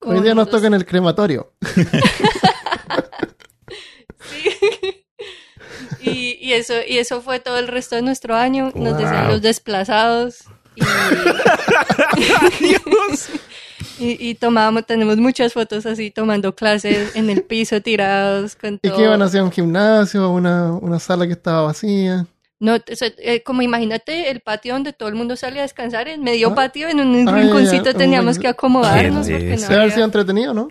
Hoy día nos toca en el crematorio. Sí. y, y eso, y eso fue todo el resto de nuestro año. Nos decían Wow. los desplazados. Y, Dios. y, y tomábamos, tenemos muchas fotos así tomando clases en el piso tirados con ¿Y todo. qué iban a hacer? ¿Un gimnasio? ¿Una, una sala que estaba vacía? No, o sea, eh, como imagínate el patio donde todo el mundo sale a descansar, en medio Ah. patio, en un Ah, rinconcito ya. teníamos que acomodarnos porque no había- sido entretenido, ¿no?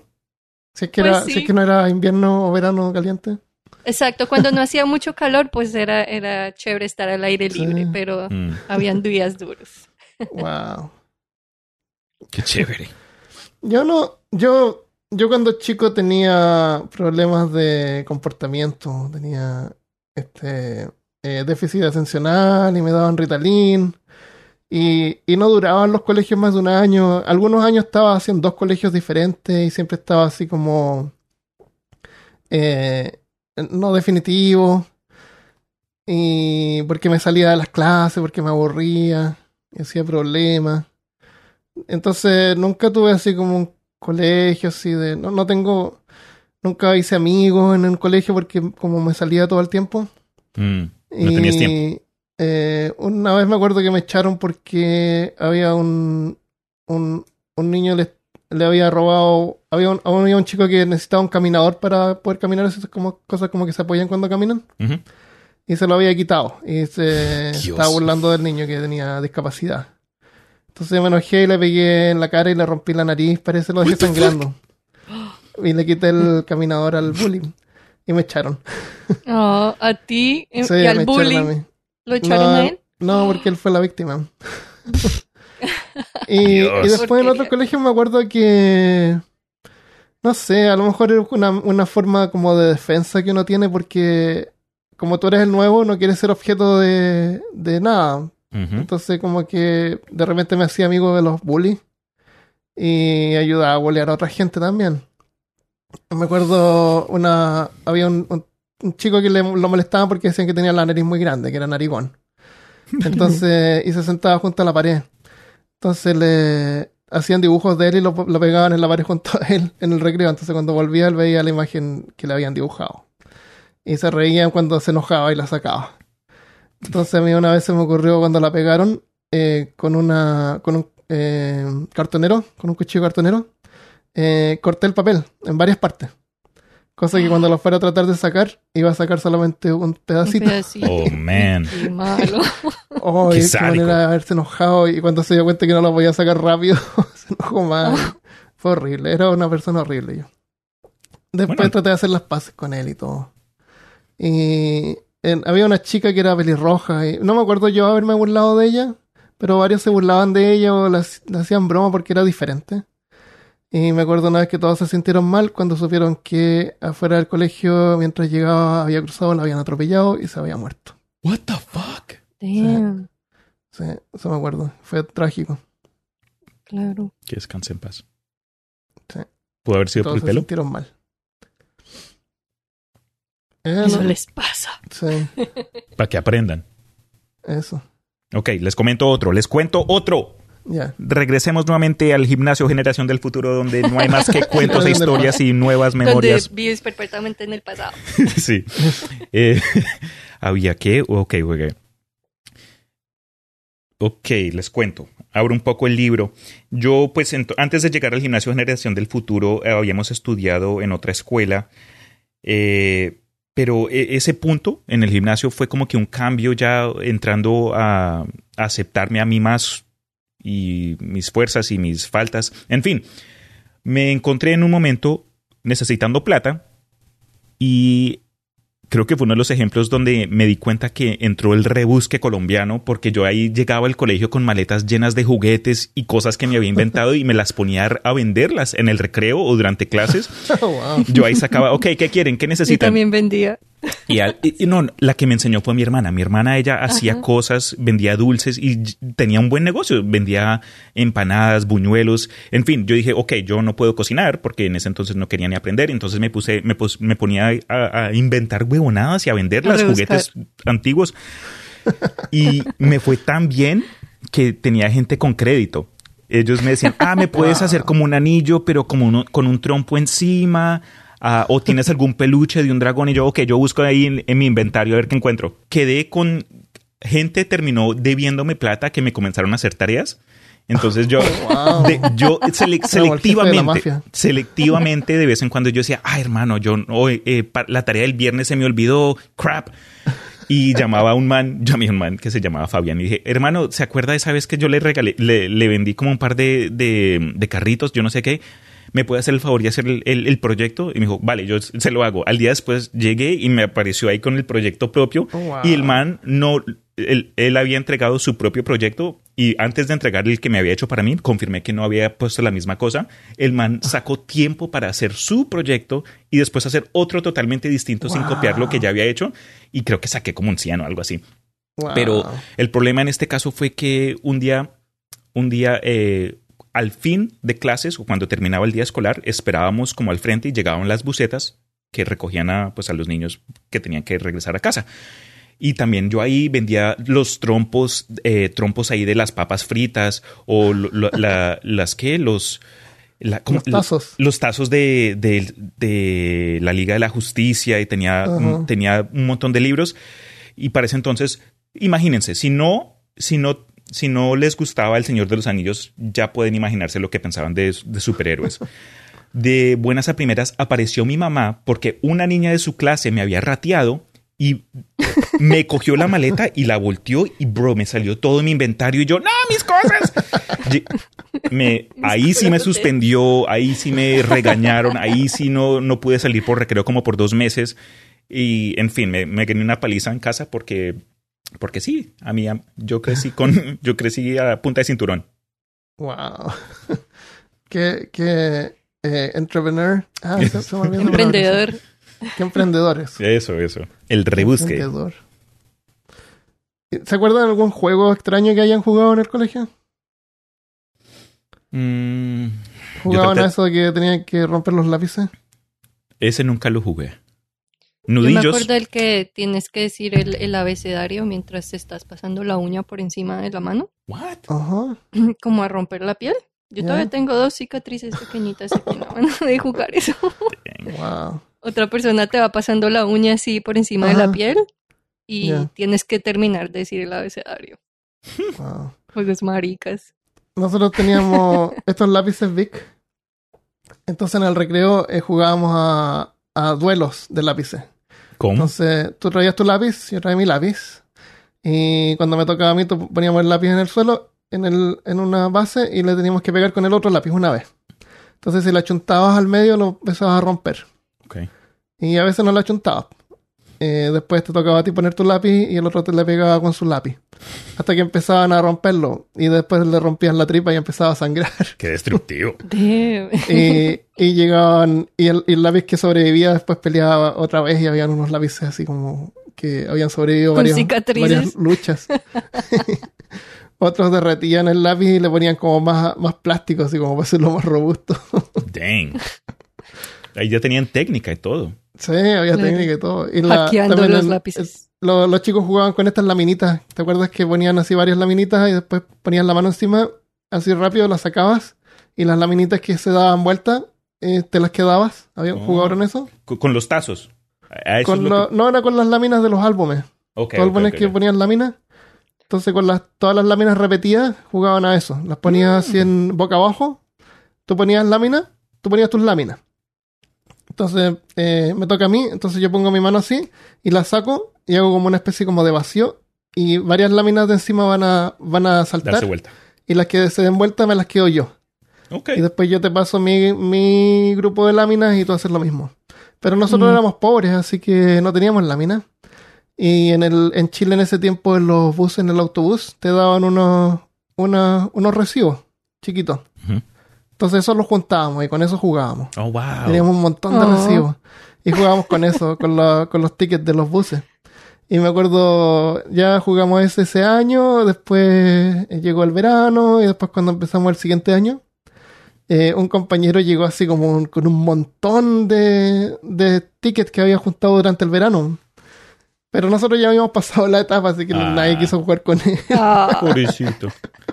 Si es, que Pues era, si sí. es que no era invierno o verano caliente. Exacto, cuando no hacía mucho calor, pues era, era chévere estar al aire Sí. libre, pero Mm, habían días duros. Wow. qué chévere. Yo no, yo, yo cuando chico tenía problemas de comportamiento, tenía este eh, déficit atencional y me daban Ritalin y, y no duraban los colegios más de un año. Algunos años estaba en dos colegios diferentes y siempre estaba así como eh, no definitivo y porque me salía de las clases, porque me aburría y hacía problemas. Entonces nunca tuve así como un colegio así de... No, no tengo... Nunca hice amigos en un colegio porque como me salía todo el tiempo. Mm, no tenías Y, tiempo. Eh, una vez me acuerdo que me echaron porque había un, un, un niño le, le había robado, había un, había un chico que necesitaba un caminador para poder caminar, esas como, cosas como que se apoyan cuando caminan, y se lo había quitado y se Dios. estaba burlando del niño que tenía discapacidad. Entonces me enojé y le pegué en la cara y le rompí la nariz, parece lo dejé sangrando. Y le quité el caminador al bullying y me echaron. Oh, a ti Sí, y me al echaron a bullying mí. Lo echaron no, a él. No, porque él fue la víctima. y, después en otro colegio me acuerdo que. No sé, a lo mejor es una, una forma como de defensa que uno tiene porque. Como tú eres el nuevo, no quieres ser objeto de, de nada. Entonces, como que de repente me hacía amigo de los bullies y ayudaba a bullear a otra gente también. Me acuerdo una. Había un, un- un chico que le, lo molestaba porque decían que tenía la nariz muy grande, que era narigón. Entonces, y se sentaba junto a la pared. Entonces le hacían dibujos de él y lo, lo pegaban en la pared junto a él en el recreo. Entonces cuando volvía él veía la imagen que le habían dibujado. Y se reían cuando se enojaba y la sacaba. Entonces a mí una vez se me ocurrió cuando la pegaron eh, con una con un eh, cartonero, con un cuchillo cartonero, eh, corté el papel en varias partes. Cosa que cuando lo fuera a tratar de sacar, iba a sacar solamente un Un pedacito. pedacito. Oh, man. Qué malo. Oh, Qué qué, manera de haberse enojado y cuando se dio cuenta que no lo podía sacar rápido, se enojó más. Fue horrible, era una persona horrible yo. Después Bueno. traté de hacer las paces con él y todo. Y en- había una chica que era pelirroja y no me acuerdo yo haberme burlado de ella, pero varios se burlaban de ella o la- le hacían broma porque era diferente. Y me acuerdo una vez que todos se sintieron mal cuando supieron que afuera del colegio, mientras llegaba, había cruzado, la habían atropellado y se había muerto. What the fuck? Damn, Sí, eso me acuerdo. Fue trágico. claro. Que descanse en paz. Sí. ¿Pudo haber sido por Todos el se pelo? sintieron mal. Eh, Eso no, les pasa. Sí, Para que aprendan. eso. Ok, les comento otro. Les cuento otro. Regresemos nuevamente al gimnasio Generación del Futuro, donde no hay más que cuentos e historias y nuevas Donde memorias. vives perfectamente en el pasado. sí. Eh, ¿Había qué? Ok, ok. Ok, les cuento. Abro un poco el libro. Yo, pues, antes de llegar al gimnasio Generación del Futuro, eh, habíamos estudiado en otra escuela. Eh, pero e- ese punto en el gimnasio fue como que un cambio ya entrando a aceptarme a mí más y mis fuerzas y mis faltas. En fin, me encontré en un momento necesitando plata y creo que fue uno de los ejemplos donde me di cuenta que entró el rebusque colombiano porque yo ahí llegaba al colegio con maletas llenas de juguetes y cosas que me había inventado y me las ponía a venderlas en el recreo o durante clases. Oh, wow. Yo ahí sacaba, ok, ¿qué quieren? ¿Qué necesitan? también vendía. Y, al- y- y no, la que me enseñó fue mi hermana. Mi hermana, ella hacía cosas, vendía dulces y tenía un buen negocio. Vendía empanadas, buñuelos. En fin, yo dije, ok, yo no puedo cocinar porque en ese entonces no quería ni aprender. Entonces me puse, me, pus- me ponía a, a inventar huevonadas y a vender las juguetes antiguos. Y me fue tan bien que tenía gente con crédito. Ellos me decían, ah, me puedes hacer como un anillo, pero como uno, con un trompo encima. Ah, o tienes algún peluche de un dragón. Y yo, ok, yo busco ahí en, en mi inventario a ver qué encuentro. Quedé con gente, terminó debiéndome plata que me comenzaron a hacer tareas. Entonces yo, Wow. de- yo sele- de selectivamente, selectivamente de vez en cuando yo decía, ah, hermano, yo no, eh, la tarea del viernes se me olvidó, crap. Y llamaba a un man, llamé a un man que se llamaba Fabián y dije, hermano, ¿se acuerda de esa vez que yo le regalé, le, le vendí como un par de, de, de carritos, yo no sé qué? ¿Me puede hacer el favor y hacer el, el- el proyecto? Y me dijo, vale, yo se lo hago. Al día después llegué y me apareció ahí con el proyecto propio. Oh, wow. Y el man no, él, él había entregado su propio proyecto y antes de entregar el que me había hecho para mí, confirmé que no había puesto la misma cosa. El man sacó tiempo para hacer su proyecto y después hacer otro totalmente distinto sin copiar lo que ya había hecho. Y creo que saqué como un 100 o algo así. Wow. Pero el problema en este caso fue que un día, un día, eh, al fin de clases o cuando terminaba el día escolar, esperábamos como al frente y llegaban las bucetas que recogían a, pues, a los niños que tenían que regresar a casa. Y también yo ahí vendía los trompos, eh, trompos ahí de las papas fritas o lo- lo- la- las que, los... la-. Los tazos. Los tazos de, de- de la Liga de la Justicia y tenía, tenía un montón de libros. Y para ese entonces, imagínense, si no, si no, si no les gustaba El Señor de los Anillos, ya pueden imaginarse lo que pensaban de, de superhéroes. De buenas a primeras apareció mi mamá porque una niña de su clase me había rateado y me cogió la maleta y la volteó y bro, me salió todo mi inventario y yo, no, mis cosas. Me, ahí sí me suspendió, ahí sí me regañaron, ahí sí no, no pude salir por recreo como por dos meses. Y en fin, me, me gané una paliza en casa porque, porque sí, a mí yo crecí con, yo crecí a punta de cinturón. Wow. qué, qué eh, entrepreneur. Ah, se, se me. Emprendedor. Qué emprendedores. Eso, eso. El rebusque. Emprendedor. ¿Se acuerdan de algún juego extraño que hayan jugado en el colegio? Mm, ¿Jugaban a eso de que tenían que romper los lápices? ese nunca lo jugué. Yo me Nudillos. acuerdo el que tienes que decir el, el abecedario mientras te estás pasando la uña por encima de la mano, What? Ajá. como a romper la piel. Yo todavía tengo dos cicatrices pequeñitas aquí en la mano de jugar eso. Wow. Otra persona te va pasando la uña así por encima de la piel y tienes que terminar de decir el abecedario. wow. Juegos maricas. Nosotros teníamos estos lápices Vic. Entonces en el recreo eh, jugábamos a, a duelos de lápices. ¿Cómo? Entonces tú traías tu lápiz, yo traía mi lápiz. Y cuando me tocaba a mí, tú- poníamos el lápiz en el suelo, en, el, en una base, y le teníamos que pegar con el otro lápiz una vez. Entonces si la chuntabas al medio, lo empezabas a romper. Ok. Y a veces no la chuntabas. Eh, después te tocaba a ti poner tu lápiz y el otro te le pegaba con su lápiz. Hasta que empezaban a romperlo. Y después le rompían la tripa y empezaba a sangrar. Qué destructivo. Y, y llegaban. Y el, y el lápiz que sobrevivía después peleaba otra vez y habían unos lápices así como que habían sobrevivido varias, cicatrices. varias luchas. Otros derretían el lápiz y le ponían como más, más plástico, así como para hacerlo más robusto. Dang. Ahí ya tenían técnica y todo. sí, había Claro. técnica y todo. Y la- Hackeando también los lápices. el- lo- los chicos jugaban con estas laminitas. ¿Te acuerdas que ponían así varias laminitas y después ponían la mano encima, así rápido las sacabas y las laminitas que se daban vuelta eh, te las quedabas? ¿Habían Oh. jugado en eso? Con, con los tazos. A eso Con es lo lo- que- No era con las láminas de los álbumes. Los álbumes que ponían láminas. Entonces con las, todas las láminas repetidas jugaban a eso. Las ponías así en boca abajo. Tú ponías láminas, tú ponías tus láminas. Entonces eh, me toca a mí, entonces yo pongo mi mano así y la saco y hago como una especie como de vacío y varias láminas de encima van a, van a saltar Darse vuelta. y las que se den vuelta me las quedo yo. Ok. Y después yo te paso mi, mi grupo de láminas y tú haces lo mismo. Pero nosotros Mm. éramos pobres, así que no teníamos láminas. Y en, el, en Chile en ese tiempo, en los buses, en el autobús, te daban unos, unos, unos recibos chiquitos. Ujú. Entonces eso los juntábamos y con eso jugábamos. Oh, wow. Teníamos un montón de Oh. recibos. Y jugábamos con eso, con, la- con los tickets de los buses. Y me acuerdo, ya jugamos ese, ese año, después llegó el verano y después cuando empezamos el siguiente año, eh, un compañero llegó así como un- con un montón de, de tickets que había juntado durante el verano. Pero nosotros ya habíamos pasado la etapa, así que Ah. nadie quiso jugar con él. Ah, Pobrecito.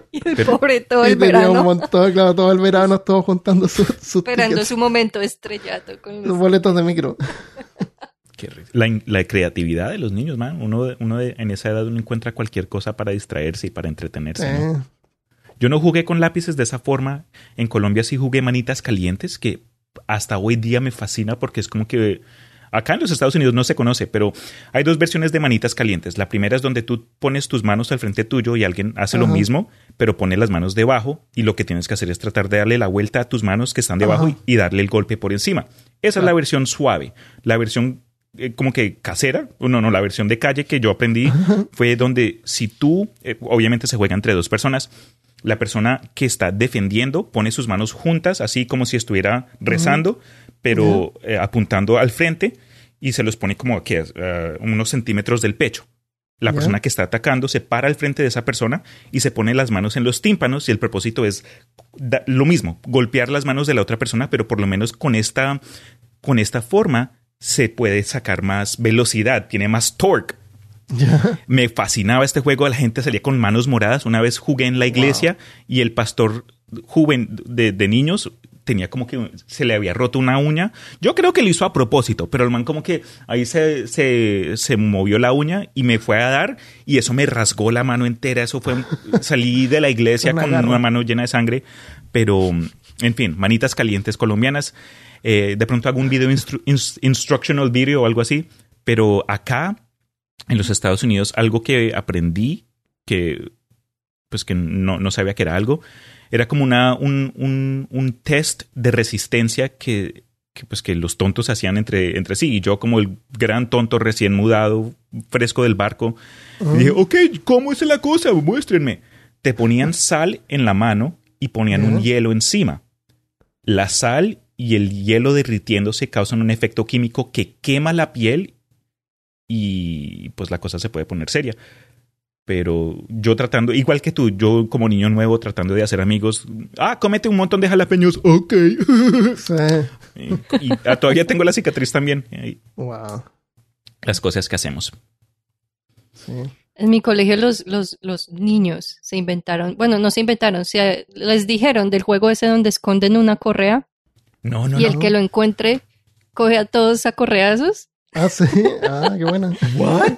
y el Pero- pobre todo y el tenía un verano montón, claro, todo el verano estuvo juntando sus, sus esperando tickets, su momento estrellato con sus los... boletos de micro. Qué rico. La, la creatividad de los niños, man. Uno, de- uno de- en esa edad uno encuentra cualquier cosa para distraerse y para entretenerse. ¿no? Yo no jugué con lápices de esa forma. En Colombia sí jugué manitas calientes, que hasta hoy día me fascina porque es como que acá en los Estados Unidos no se conoce, pero hay dos versiones de manitas calientes. La primera es donde tú pones tus manos al frente tuyo y alguien hace lo mismo, pero pone las manos debajo y lo que tienes que hacer es tratar de darle la vuelta a tus manos que están debajo y, y darle el golpe por encima. Esa es la versión suave. La versión eh, como que casera, no, no, la versión de calle que yo aprendí fue donde si tú, eh, obviamente se juega entre dos personas, la persona que está defendiendo pone sus manos juntas, así como si estuviera rezando, pero eh, apuntando al frente y se los pone como a unos centímetros del pecho. La persona que está atacando se para al frente de esa persona y se pone las manos en los tímpanos y el propósito es da- lo mismo, golpear las manos de la otra persona, pero por lo menos con esta, con esta forma se puede sacar más velocidad, tiene más torque. Me fascinaba este juego, la gente salía con manos moradas. Una vez jugué en la iglesia y el pastor joven de, de niños tenía como que se le había roto una uña. Yo creo que lo hizo a propósito, pero el man como que ahí se, se, se movió la uña y me fue a dar y eso me rasgó la mano entera. Eso fue, salí de la iglesia con una mano llena de sangre, pero en fin, manitas calientes colombianas. Eh, de pronto hago un video instru- ins- instructional video o algo así, pero acá en los Estados Unidos algo que aprendí que pues que no, no sabía que era algo era como una un, un, un test de resistencia que, que, pues que los tontos hacían entre, entre sí. Y yo como el gran tonto recién mudado fresco del barco dije ok cómo es la cosa muéstrenme te ponían sal en la mano y ponían un hielo encima. La sal y el hielo derritiéndose causan un efecto químico que quema la piel y pues la cosa se puede poner seria. Pero yo tratando, igual que tú, yo como niño nuevo tratando de hacer amigos, ah, cómete un montón de jalapeños, ok. Sí. y y, ah, todavía tengo la cicatriz también. y Wow. las cosas que hacemos. Sí. En mi colegio los, los, los niños se inventaron, bueno, no se inventaron, se, les dijeron del juego ese donde esconden una correa No, no, y no. el que lo encuentre coge a todos a correazos. Ah, sí. Ah, qué buena. What?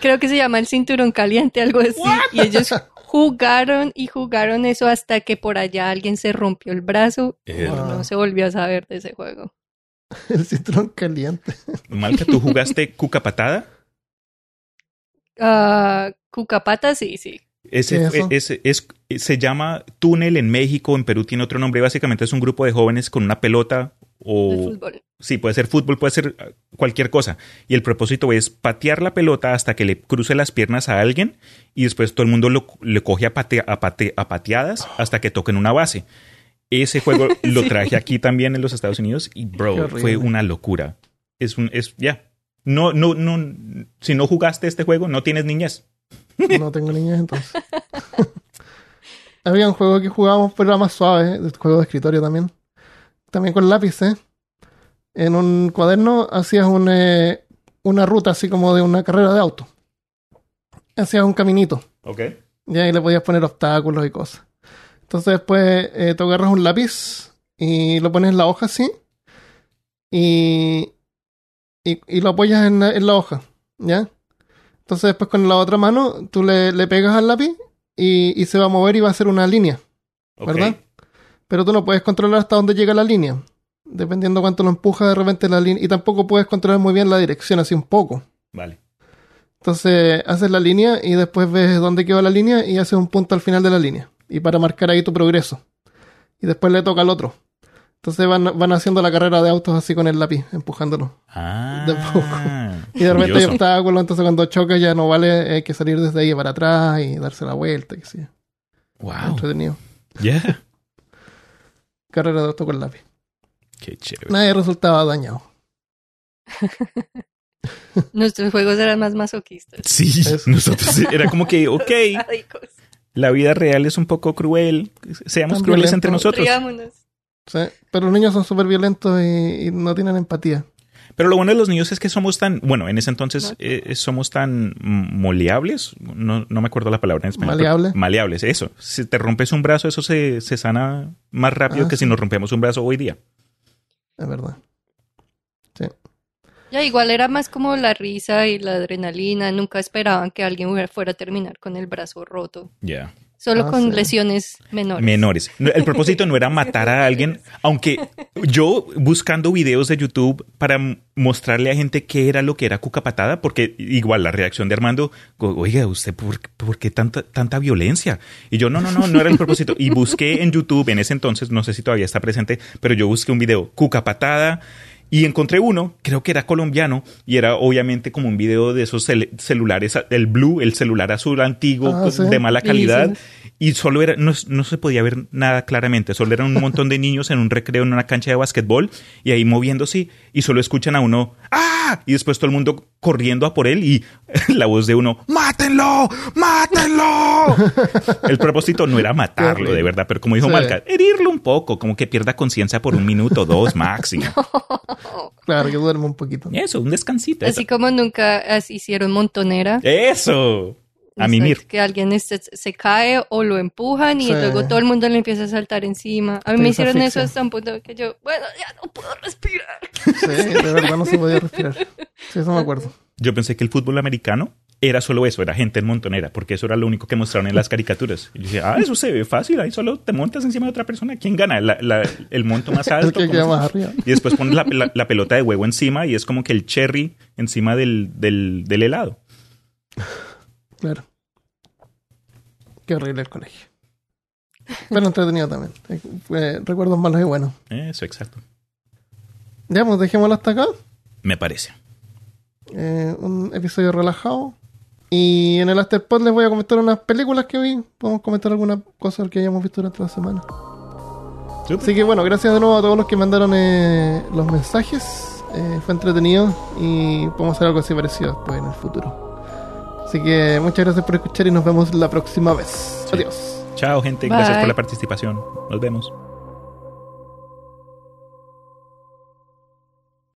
Creo que se llama el cinturón caliente, algo así. Y ellos jugaron y jugaron eso hasta que por allá alguien se rompió el brazo y Eh, no se volvió a saber de ese juego. El cinturón caliente. Malca, ¿tú jugaste cuca patada? Ah, Cucapata, sí, sí. Ese, ¿Qué es ese- es, se llama túnel en México, en Perú tiene otro nombre. Básicamente es un grupo de jóvenes con una pelota O fútbol. Sí, puede ser fútbol, puede ser eh, cualquier cosa. Y el propósito es patear la pelota hasta que le cruce las piernas a alguien y después todo el mundo lo, le coge a, pate- a pate- a pateadas hasta que toquen una base. Ese juego lo Sí. traje aquí también en los Estados Unidos y, bro, fue una locura. Es un, es, ya. No, no, no, si no jugaste este juego, no tienes niñez. No tengo niñas entonces. Había un juego que jugábamos, pero era más suave, el juego de escritorio también. También con lápices. En un cuaderno hacías un, eh, una ruta así como de una carrera de auto. Hacías un caminito. Ok. Y ahí le podías poner obstáculos y cosas. Entonces después eh, tú agarras un lápiz y lo pones en la hoja así. Y, y, y lo apoyas en, la- en la hoja. ¿Ya? Entonces después con la otra mano tú le, le pegas al lápiz y, y se va a mover y va a hacer una línea. ¿Verdad? Pero tú no puedes controlar hasta dónde llega la línea. Dependiendo cuánto lo empuja de repente la línea. Y tampoco puedes controlar muy bien la dirección, así un poco. Vale. Entonces haces la línea y después ves dónde quedó la línea y haces un punto al final de la línea. y para marcar ahí tu progreso. Y después le toca al otro. Entonces van, van haciendo la carrera de autos así con el lápiz, empujándolo. Ah. De poco. Y de repente hay obstáculos, entonces cuando choca ya no vale, hay que salir desde ahí para atrás y darse la vuelta, que sí. Wow. Entretenido. Yeah. Carrera de auto con lápiz. Qué chévere. Nadie resultaba dañado. Nuestros juegos eran más masoquistas. Sí, Eso. nosotros era como que, ok, la vida real es un poco cruel. Seamos Tan crueles violento. entre nosotros. Sí, Pero los niños son súper violentos y, y no tienen empatía. Pero lo bueno de los niños es que somos tan, bueno, en ese entonces ¿No? eh, somos tan moleables, no, no me acuerdo la palabra en español. Maleable. Maleables, eso. Si te rompes un brazo, eso se, se sana más rápido Ah, que si nos rompemos un brazo hoy día. Es verdad. Sí. Ya igual era más como la risa y la adrenalina. Nunca esperaban que alguien fuera a terminar con el brazo roto. Ya. Solo Ah, con sí. lesiones menores. Menores. No, El propósito no era matar a alguien, aunque yo buscando videos de YouTube para mostrarle a gente qué era lo que era cuca patada, porque igual la reacción de Armando, oiga, ¿usted por, por qué tanta, tanta violencia? Y yo, no, no, no, no era el propósito. Y busqué en YouTube en ese entonces, no sé si todavía está presente, pero yo busqué un video, cuca patada, y encontré uno, creo que era colombiano, y era obviamente como un video de esos cel- celulares, el blue, el celular azul antiguo, Ah, sí. de mala calidad. Y solo era, no, no se podía ver nada claramente, solo eran un montón de niños en un recreo en una cancha de básquetbol y ahí moviéndose y solo escuchan a uno ¡Ah! Y después todo el mundo corriendo a por él y la voz de uno ¡Mátenlo! ¡Mátenlo! El propósito no era matarlo, de verdad, pero como dijo Sí. Malca, herirlo un poco, como que pierda conciencia por un minuto, dos máximo. Claro, que duerme un poquito. Eso, un descansito. Así como nunca hicieron montonera. Eso. A mimir. Que alguien este- se cae o lo empujan y Sí. luego todo el mundo le empieza a saltar encima. A mí me se hicieron eso asfixia. hasta un punto que yo, bueno, ya no puedo respirar. Sí, de verdad no se podía respirar. Sí, eso me acuerdo. Yo pensé que el fútbol americano era solo eso, era gente en montonera, porque eso era lo único que mostraron en las caricaturas. Y yo dije, ah, eso se ve fácil, ahí solo te montas encima de otra persona. ¿Quién gana? La- la- el monto más El alto. que ¿Cómo queda se- más arriba. Y después pones la, la- la pelota de huevo encima y es como que el cherry encima del, del, del helado. Claro. Qué horrible el colegio. Pero entretenido también. Eh, recuerdos malos y buenos. Eso, exacto. Ya, pues dejémoslo hasta acá. Me parece. Eh, un episodio relajado. Y en el Afterpod les voy a comentar unas películas que vi. Podemos comentar alguna cosa que hayamos visto durante la semana. Así que bueno, gracias de nuevo a todos los que mandaron eh, los mensajes. Eh, fue entretenido y podemos hacer algo así parecido después en el futuro. Así que muchas gracias por escuchar y nos vemos la próxima vez. Sí. Adiós. Chao, gente. Gracias por la participación. Nos vemos.